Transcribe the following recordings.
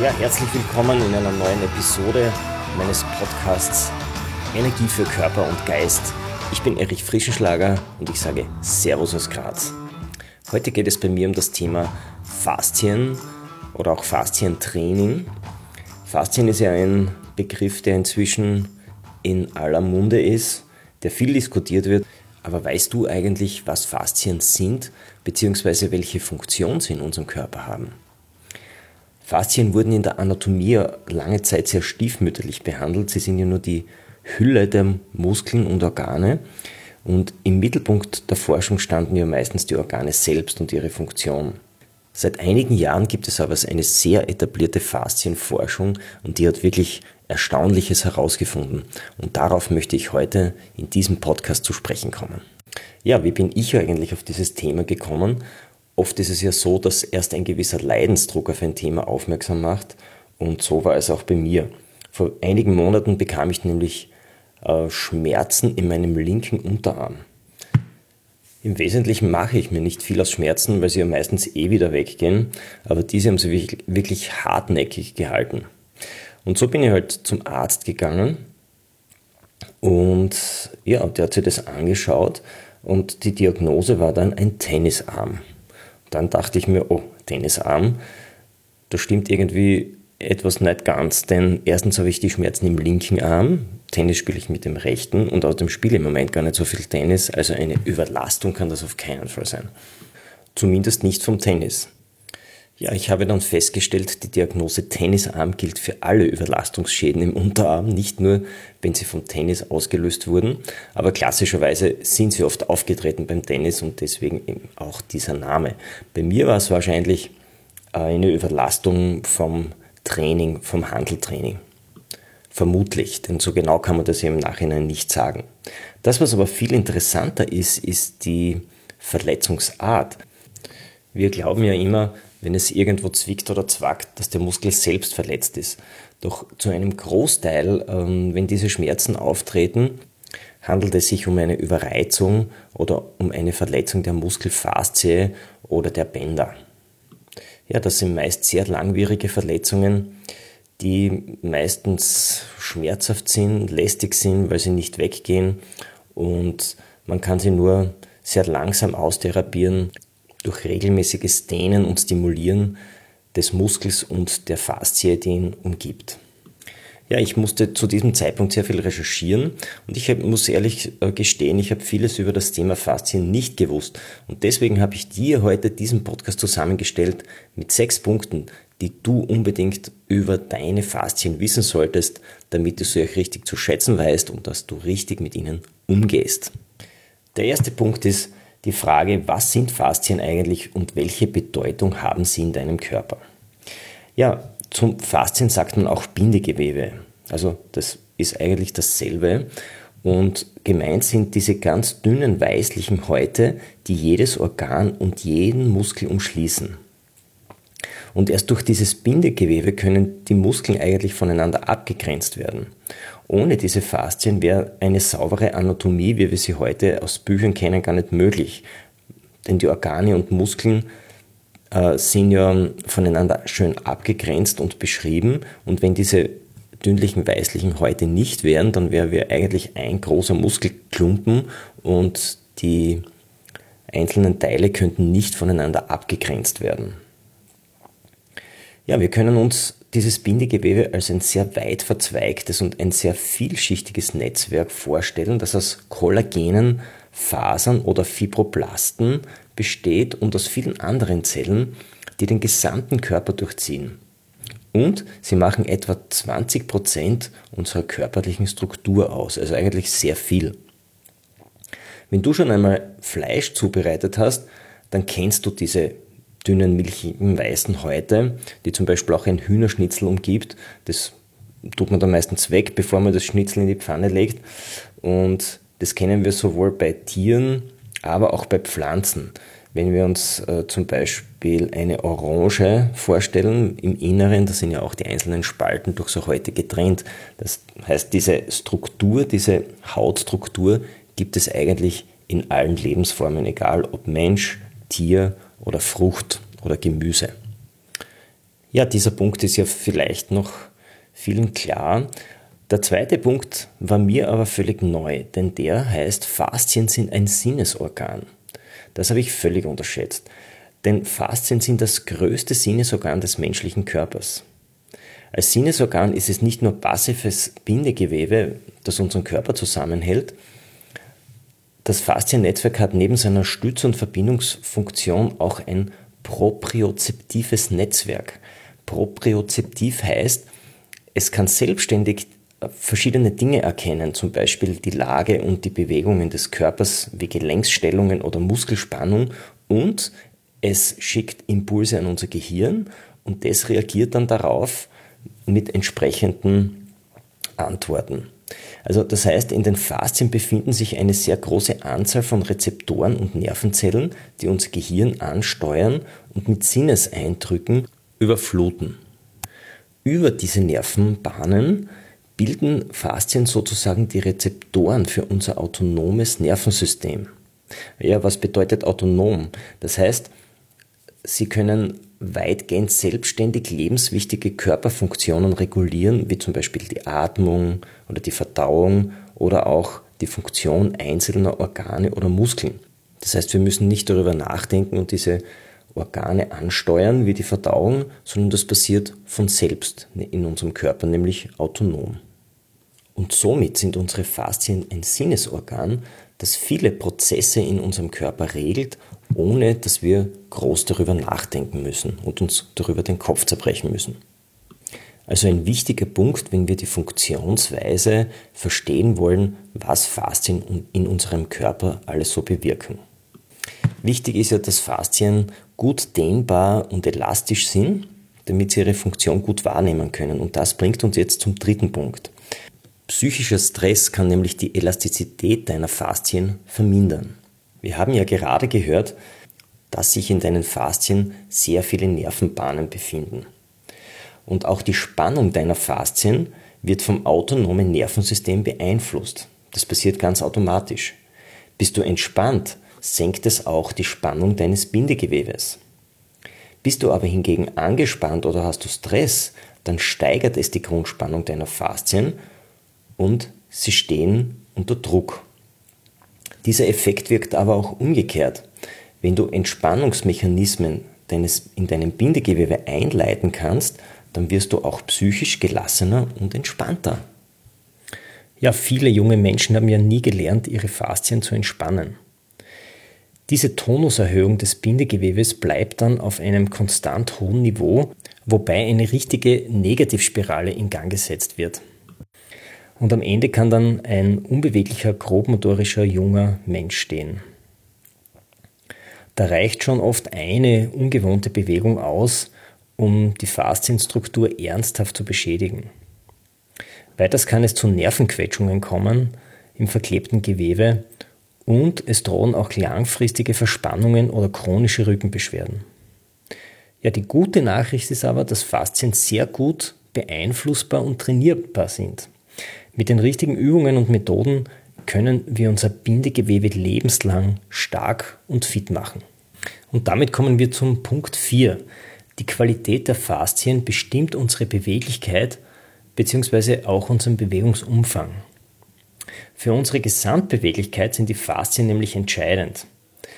Ja, herzlich willkommen in einer neuen Episode meines Podcasts Energie für Körper und Geist. Ich bin Erich Frischenschlager und ich sage Servus aus Graz. Heute geht es bei mir um das Thema Faszien oder auch Faszientraining. Faszien ist ja ein Begriff, der inzwischen in aller Munde ist, der viel diskutiert wird. Aber weißt du eigentlich, was Faszien sind, beziehungsweise welche Funktion sie in unserem Körper haben? Faszien wurden in der Anatomie lange Zeit sehr stiefmütterlich behandelt. Sie sind ja nur die Hülle der Muskeln und Organe. Und im Mittelpunkt der Forschung standen ja meistens die Organe selbst und ihre Funktion. Seit einigen Jahren gibt es aber eine sehr etablierte Faszienforschung und die hat wirklich Erstaunliches herausgefunden. Und darauf möchte ich heute in diesem Podcast zu sprechen kommen. Ja, wie bin ich eigentlich auf dieses Thema gekommen? Oft ist es ja so, dass erst ein gewisser Leidensdruck auf ein Thema aufmerksam macht und so war es auch bei mir. Vor einigen Monaten bekam ich nämlich äh, Schmerzen in meinem linken Unterarm. Im Wesentlichen mache ich mir nicht viel aus Schmerzen, weil sie ja meistens eh wieder weggehen, aber diese haben sie wirklich, wirklich hartnäckig gehalten. Und so bin ich halt zum Arzt gegangen und ja, der hat sich das angeschaut und die Diagnose war dann ein Tennisarm. Dann dachte ich mir, oh, Tennisarm, da stimmt irgendwie etwas nicht ganz, denn erstens habe ich die Schmerzen im linken Arm, Tennis spiele ich mit dem rechten und außerdem spiele ich im Moment gar nicht so viel Tennis, also eine Überlastung kann das auf keinen Fall sein. Zumindest nicht vom Tennis. Ja, ich habe dann festgestellt, die Diagnose Tennisarm gilt für alle Überlastungsschäden im Unterarm, nicht nur, wenn sie vom Tennis ausgelöst wurden, aber klassischerweise sind sie oft aufgetreten beim Tennis und deswegen auch dieser Name. Bei mir war es wahrscheinlich eine Überlastung vom Training, vom Handeltraining. Vermutlich, denn so genau kann man das im Nachhinein nicht sagen. Das, was aber viel interessanter ist, ist die Verletzungsart. Wir glauben ja immer, wenn es irgendwo zwickt oder zwackt, dass der Muskel selbst verletzt ist. Doch zu einem Großteil, ähm, wenn diese Schmerzen auftreten, handelt es sich um eine Überreizung oder um eine Verletzung der Muskelfaszie oder der Bänder. Ja, das sind meist sehr langwierige Verletzungen, die meistens schmerzhaft sind, lästig sind, weil sie nicht weggehen und man kann sie nur sehr langsam austherapieren durch regelmäßiges Dehnen und Stimulieren des Muskels und der Faszie, die ihn umgibt. Ja, ich musste zu diesem Zeitpunkt sehr viel recherchieren und ich muss ehrlich äh, gestehen, ich habe vieles über das Thema Faszien nicht gewusst. Und deswegen habe ich dir heute diesen Podcast zusammengestellt mit sechs Punkten, die du unbedingt über deine Faszien wissen solltest, damit du sie auch richtig zu schätzen weißt und dass du richtig mit ihnen umgehst. Der erste Punkt ist die Frage, was sind Faszien eigentlich und welche Bedeutung haben sie in deinem Körper? Ja, zum Faszien sagt man auch Bindegewebe. Also das ist eigentlich dasselbe. Und gemeint sind diese ganz dünnen weißlichen Häute, die jedes Organ und jeden Muskel umschließen. Und erst durch dieses Bindegewebe können die Muskeln eigentlich voneinander abgegrenzt werden. Ohne diese Faszien wäre eine saubere Anatomie, wie wir sie heute aus Büchern kennen, gar nicht möglich. Denn die Organe und Muskeln äh, sind ja voneinander schön abgegrenzt und beschrieben. Und wenn diese dünnlichen weißlichen Häute nicht wären, dann wären wir eigentlich ein großer Muskelklumpen und die einzelnen Teile könnten nicht voneinander abgegrenzt werden. Ja, wir können uns dieses Bindegewebe als ein sehr weit verzweigtes und ein sehr vielschichtiges Netzwerk vorstellen, das aus Kollagenen, Fasern oder Fibroblasten besteht und aus vielen anderen Zellen, die den gesamten Körper durchziehen. Und sie machen etwa 20 Prozent unserer körperlichen Struktur aus, also eigentlich sehr viel. Wenn du schon einmal Fleisch zubereitet hast, dann kennst du diese dünnen, milchigen, weißen Häute, die zum Beispiel auch ein Hühnerschnitzel umgibt. Das tut man dann meistens weg, bevor man das Schnitzel in die Pfanne legt. Und das kennen wir sowohl bei Tieren, aber auch bei Pflanzen. Wenn wir uns äh, zum Beispiel eine Orange vorstellen, im Inneren, da sind ja auch die einzelnen Spalten durch so Häute getrennt. Das heißt, diese Struktur, diese Hautstruktur gibt es eigentlich in allen Lebensformen, egal ob Mensch, Tier oder Frucht oder Gemüse. Ja, dieser Punkt ist ja vielleicht noch vielen klar. Der zweite Punkt war mir aber völlig neu, denn der heißt, Faszien sind ein Sinnesorgan. Das habe ich völlig unterschätzt. Denn Faszien sind das größte Sinnesorgan des menschlichen Körpers. Als Sinnesorgan ist es nicht nur passives Bindegewebe, das unseren Körper zusammenhält. Das Fasziennetzwerk hat neben seiner Stütz- und Verbindungsfunktion auch ein propriozeptives Netzwerk. Propriozeptiv heißt, es kann selbstständig verschiedene Dinge erkennen, zum Beispiel die Lage und die Bewegungen des Körpers wie Gelenksstellungen oder Muskelspannung und es schickt Impulse an unser Gehirn und das reagiert dann darauf mit entsprechenden Antworten. Also das heißt, in den Faszien befinden sich eine sehr große Anzahl von Rezeptoren und Nervenzellen, die unser Gehirn ansteuern und mit Sinneseindrücken überfluten. Über diese Nervenbahnen bilden Faszien sozusagen die Rezeptoren für unser autonomes Nervensystem. Ja, was bedeutet autonom? Das heißt, sie können weitgehend selbstständig lebenswichtige Körperfunktionen regulieren, wie zum Beispiel die Atmung oder die Verdauung oder auch die Funktion einzelner Organe oder Muskeln. Das heißt, wir müssen nicht darüber nachdenken und diese Organe ansteuern, wie die Verdauung, sondern das passiert von selbst in unserem Körper, nämlich autonom. Und somit sind unsere Faszien ein Sinnesorgan, das viele Prozesse in unserem Körper regelt, ohne dass wir groß darüber nachdenken müssen und uns darüber den Kopf zerbrechen müssen. Also ein wichtiger Punkt, wenn wir die Funktionsweise verstehen wollen, was Faszien in unserem Körper alles so bewirken. Wichtig ist ja, dass Faszien gut dehnbar und elastisch sind, damit sie ihre Funktion gut wahrnehmen können. Und das bringt uns jetzt zum dritten Punkt. Psychischer Stress kann nämlich die Elastizität deiner Faszien vermindern. Wir haben ja gerade gehört, dass sich in deinen Faszien sehr viele Nervenbahnen befinden. Und auch die Spannung deiner Faszien wird vom autonomen Nervensystem beeinflusst. Das passiert ganz automatisch. Bist du entspannt, senkt es auch die Spannung deines Bindegewebes. Bist du aber hingegen angespannt oder hast du Stress, dann steigert es die Grundspannung deiner Faszien und sie stehen unter Druck. Dieser Effekt wirkt aber auch umgekehrt. Wenn du Entspannungsmechanismen deines, in deinem Bindegewebe einleiten kannst, dann wirst du auch psychisch gelassener und entspannter. Ja, viele junge Menschen haben ja nie gelernt, ihre Faszien zu entspannen. Diese Tonuserhöhung des Bindegewebes bleibt dann auf einem konstant hohen Niveau, wobei eine richtige Negativspirale in Gang gesetzt wird. Und am Ende kann dann ein unbeweglicher, grobmotorischer junger Mensch stehen. Da reicht schon oft eine ungewohnte Bewegung aus, um die Faszienstruktur ernsthaft zu beschädigen. Weiters kann es zu Nervenquetschungen kommen im verklebten Gewebe und es drohen auch langfristige Verspannungen oder chronische Rückenbeschwerden. Ja, die gute Nachricht ist aber, dass Faszien sehr gut beeinflussbar und trainierbar sind. Mit den richtigen Übungen und Methoden können wir unser Bindegewebe lebenslang stark und fit machen. Und damit kommen wir zum Punkt 4. Die Qualität der Faszien bestimmt unsere Beweglichkeit bzw. auch unseren Bewegungsumfang. Für unsere Gesamtbeweglichkeit sind die Faszien nämlich entscheidend.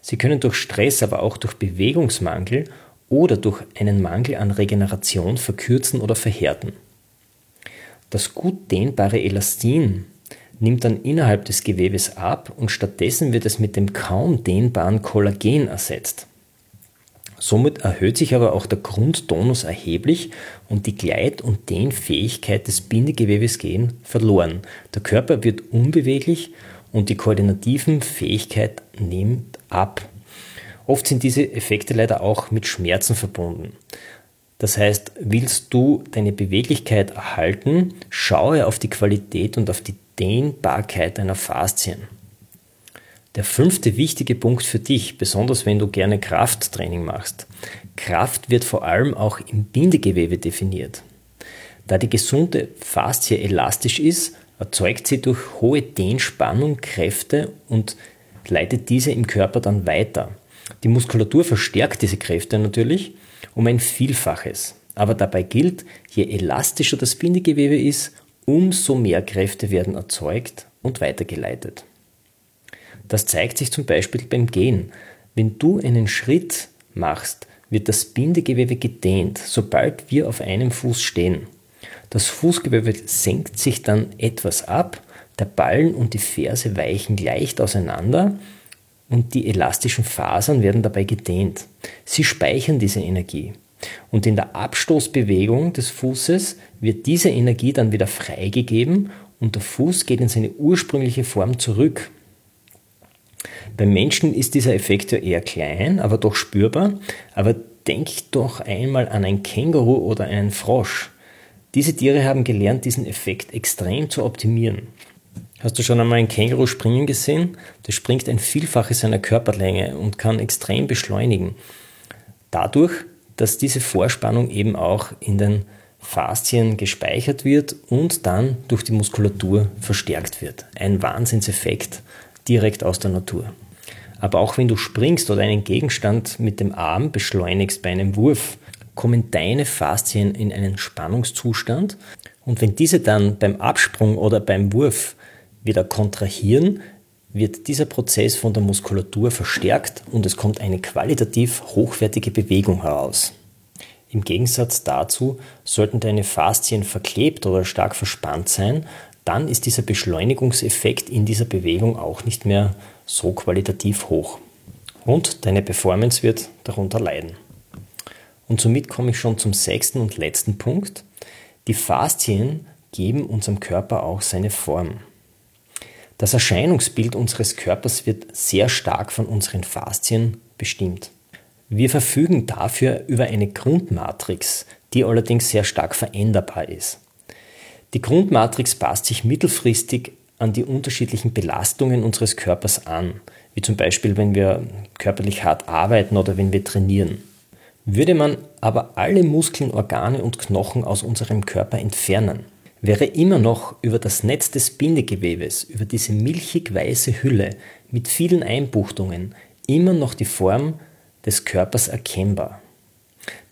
Sie können durch Stress, aber auch durch Bewegungsmangel oder durch einen Mangel an Regeneration verkürzen oder verhärten. Das gut dehnbare Elastin nimmt dann innerhalb des Gewebes ab und stattdessen wird es mit dem kaum dehnbaren Kollagen ersetzt. Somit erhöht sich aber auch der Grundtonus erheblich und die Gleit- und Dehnfähigkeit des Bindegewebes gehen verloren. Der Körper wird unbeweglich und die koordinativen Fähigkeit nimmt ab. Oft sind diese Effekte leider auch mit Schmerzen verbunden. Das heißt, willst du deine Beweglichkeit erhalten, schaue auf die Qualität und auf die Dehnbarkeit deiner Faszien. Der fünfte wichtige Punkt für dich, besonders wenn du gerne Krafttraining machst. Kraft wird vor allem auch im Bindegewebe definiert. Da die gesunde Faszie elastisch ist, erzeugt sie durch hohe Dehnspannung Kräfte und leitet diese im Körper dann weiter. Die Muskulatur verstärkt diese Kräfte natürlich um ein Vielfaches. Aber dabei gilt, je elastischer das Bindegewebe ist, umso mehr Kräfte werden erzeugt und weitergeleitet. Das zeigt sich zum Beispiel beim Gehen. Wenn du einen Schritt machst, wird das Bindegewebe gedehnt, sobald wir auf einem Fuß stehen. Das Fußgewebe senkt sich dann etwas ab, der Ballen und die Ferse weichen leicht auseinander und die elastischen Fasern werden dabei gedehnt. Sie speichern diese Energie. Und in der Abstoßbewegung des Fußes wird diese Energie dann wieder freigegeben und der Fuß geht in seine ursprüngliche Form zurück. Beim Menschen ist dieser Effekt ja eher klein, aber doch spürbar. Aber denk doch einmal an ein Känguru oder einen Frosch. Diese Tiere haben gelernt, diesen Effekt extrem zu optimieren. Hast du schon einmal ein Känguru springen gesehen? Das springt ein Vielfaches seiner Körperlänge und kann extrem beschleunigen. Dadurch, dass diese Vorspannung eben auch in den Faszien gespeichert wird und dann durch die Muskulatur verstärkt wird. Ein Wahnsinnseffekt direkt aus der Natur. Aber auch wenn du springst oder einen Gegenstand mit dem Arm beschleunigst bei einem Wurf, kommen deine Faszien in einen Spannungszustand und wenn diese dann beim Absprung oder beim Wurf wieder kontrahieren, wird dieser Prozess von der Muskulatur verstärkt und es kommt eine qualitativ hochwertige Bewegung heraus. Im Gegensatz dazu sollten deine Faszien verklebt oder stark verspannt sein, dann ist dieser Beschleunigungseffekt in dieser Bewegung auch nicht mehr so qualitativ hoch. Und deine Performance wird darunter leiden. Und somit komme ich schon zum sechsten und letzten Punkt. Die Faszien geben unserem Körper auch seine Form. Das Erscheinungsbild unseres Körpers wird sehr stark von unseren Faszien bestimmt. Wir verfügen dafür über eine Grundmatrix, die allerdings sehr stark veränderbar ist. Die Grundmatrix passt sich mittelfristig an die unterschiedlichen Belastungen unseres Körpers an, wie zum Beispiel wenn wir körperlich hart arbeiten oder wenn wir trainieren. Würde man aber alle Muskeln, Organe und Knochen aus unserem Körper entfernen, wäre immer noch über das Netz des Bindegewebes, über diese milchig weiße Hülle mit vielen Einbuchtungen, immer noch die Form des Körpers erkennbar.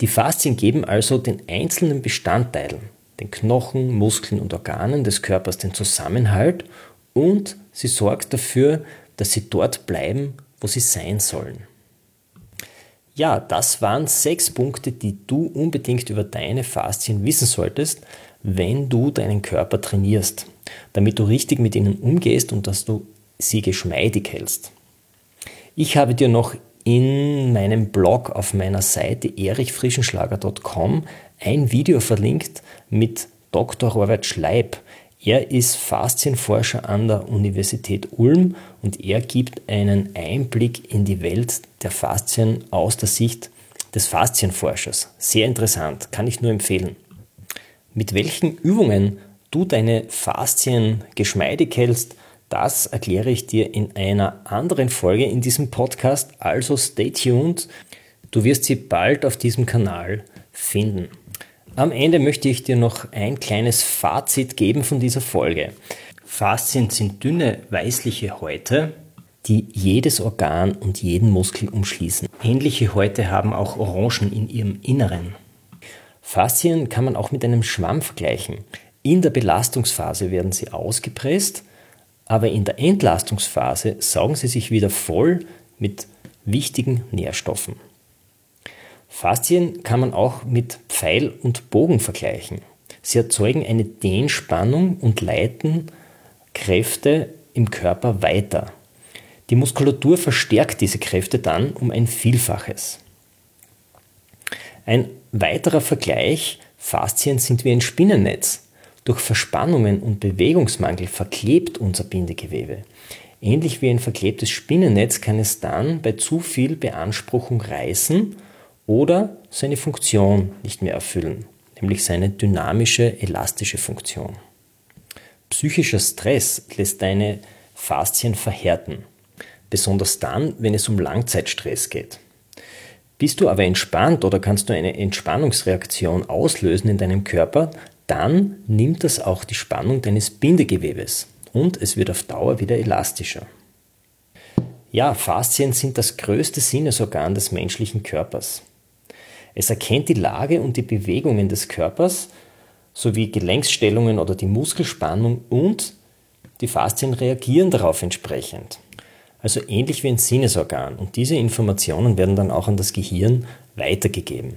Die Faszien geben also den einzelnen Bestandteilen, den Knochen, Muskeln und Organen des Körpers den Zusammenhalt und sie sorgt dafür, dass sie dort bleiben, wo sie sein sollen. Ja, das waren sechs Punkte, die du unbedingt über deine Faszien wissen solltest, wenn du deinen Körper trainierst, damit du richtig mit ihnen umgehst und dass du sie geschmeidig hältst. Ich habe dir noch in meinem Blog auf meiner Seite erichfrischenschlager.com ein Video verlinkt mit Dr. Robert Schleib. Er ist Faszienforscher an der Universität Ulm und er gibt einen Einblick in die Welt der Faszien aus der Sicht des Faszienforschers. Sehr interessant, kann ich nur empfehlen. Mit welchen Übungen du deine Faszien geschmeidig hältst, das erkläre ich dir in einer anderen Folge in diesem Podcast, also stay tuned. Du wirst sie bald auf diesem Kanal finden. Am Ende möchte ich dir noch ein kleines Fazit geben von dieser Folge. Faszien sind dünne weißliche Häute, die jedes Organ und jeden Muskel umschließen. Ähnliche Häute haben auch Orangen in ihrem Inneren. Faszien kann man auch mit einem Schwamm vergleichen. In der Belastungsphase werden sie ausgepresst, aber in der Entlastungsphase saugen sie sich wieder voll mit wichtigen Nährstoffen. Faszien kann man auch mit Pfeil und Bogen vergleichen. Sie erzeugen eine Dehnspannung und leiten Kräfte im Körper weiter. Die Muskulatur verstärkt diese Kräfte dann um ein Vielfaches. Ein weiterer Vergleich, Faszien sind wie ein Spinnennetz. Durch Verspannungen und Bewegungsmangel verklebt unser Bindegewebe. Ähnlich wie ein verklebtes Spinnennetz kann es dann bei zu viel Beanspruchung reißen oder seine Funktion nicht mehr erfüllen, nämlich seine dynamische, elastische Funktion. Psychischer Stress lässt deine Faszien verhärten, besonders dann, wenn es um Langzeitstress geht. Bist du aber entspannt oder kannst du eine Entspannungsreaktion auslösen in deinem Körper, dann nimmt das auch die Spannung deines Bindegewebes und es wird auf Dauer wieder elastischer. Ja, Faszien sind das größte Sinnesorgan des menschlichen Körpers. Es erkennt die Lage und die Bewegungen des Körpers sowie Gelenksstellungen oder die Muskelspannung und die Faszien reagieren darauf entsprechend. Also ähnlich wie ein Sinnesorgan. Und diese Informationen werden dann auch an das Gehirn weitergegeben.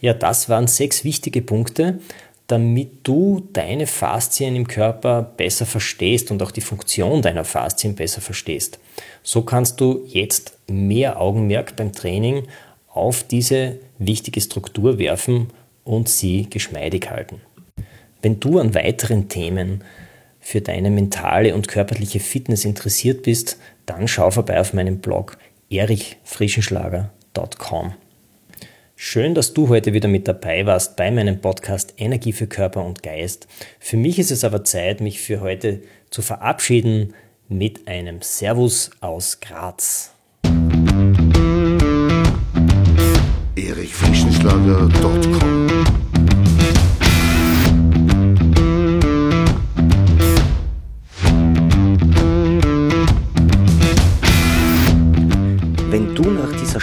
Ja, das waren sechs wichtige Punkte, damit du deine Faszien im Körper besser verstehst und auch die Funktion deiner Faszien besser verstehst. So kannst du jetzt mehr Augenmerk beim Training auf diese wichtige Struktur werfen und sie geschmeidig halten. Wenn du an weiteren Themen für deine mentale und körperliche Fitness interessiert bist, dann schau vorbei auf meinem Blog erichfrischenschlager.com. Schön, dass du heute wieder mit dabei warst bei meinem Podcast Energie für Körper und Geist. Für mich ist es aber Zeit, mich für heute zu verabschieden mit einem Servus aus Graz. erichfrischenschlager.com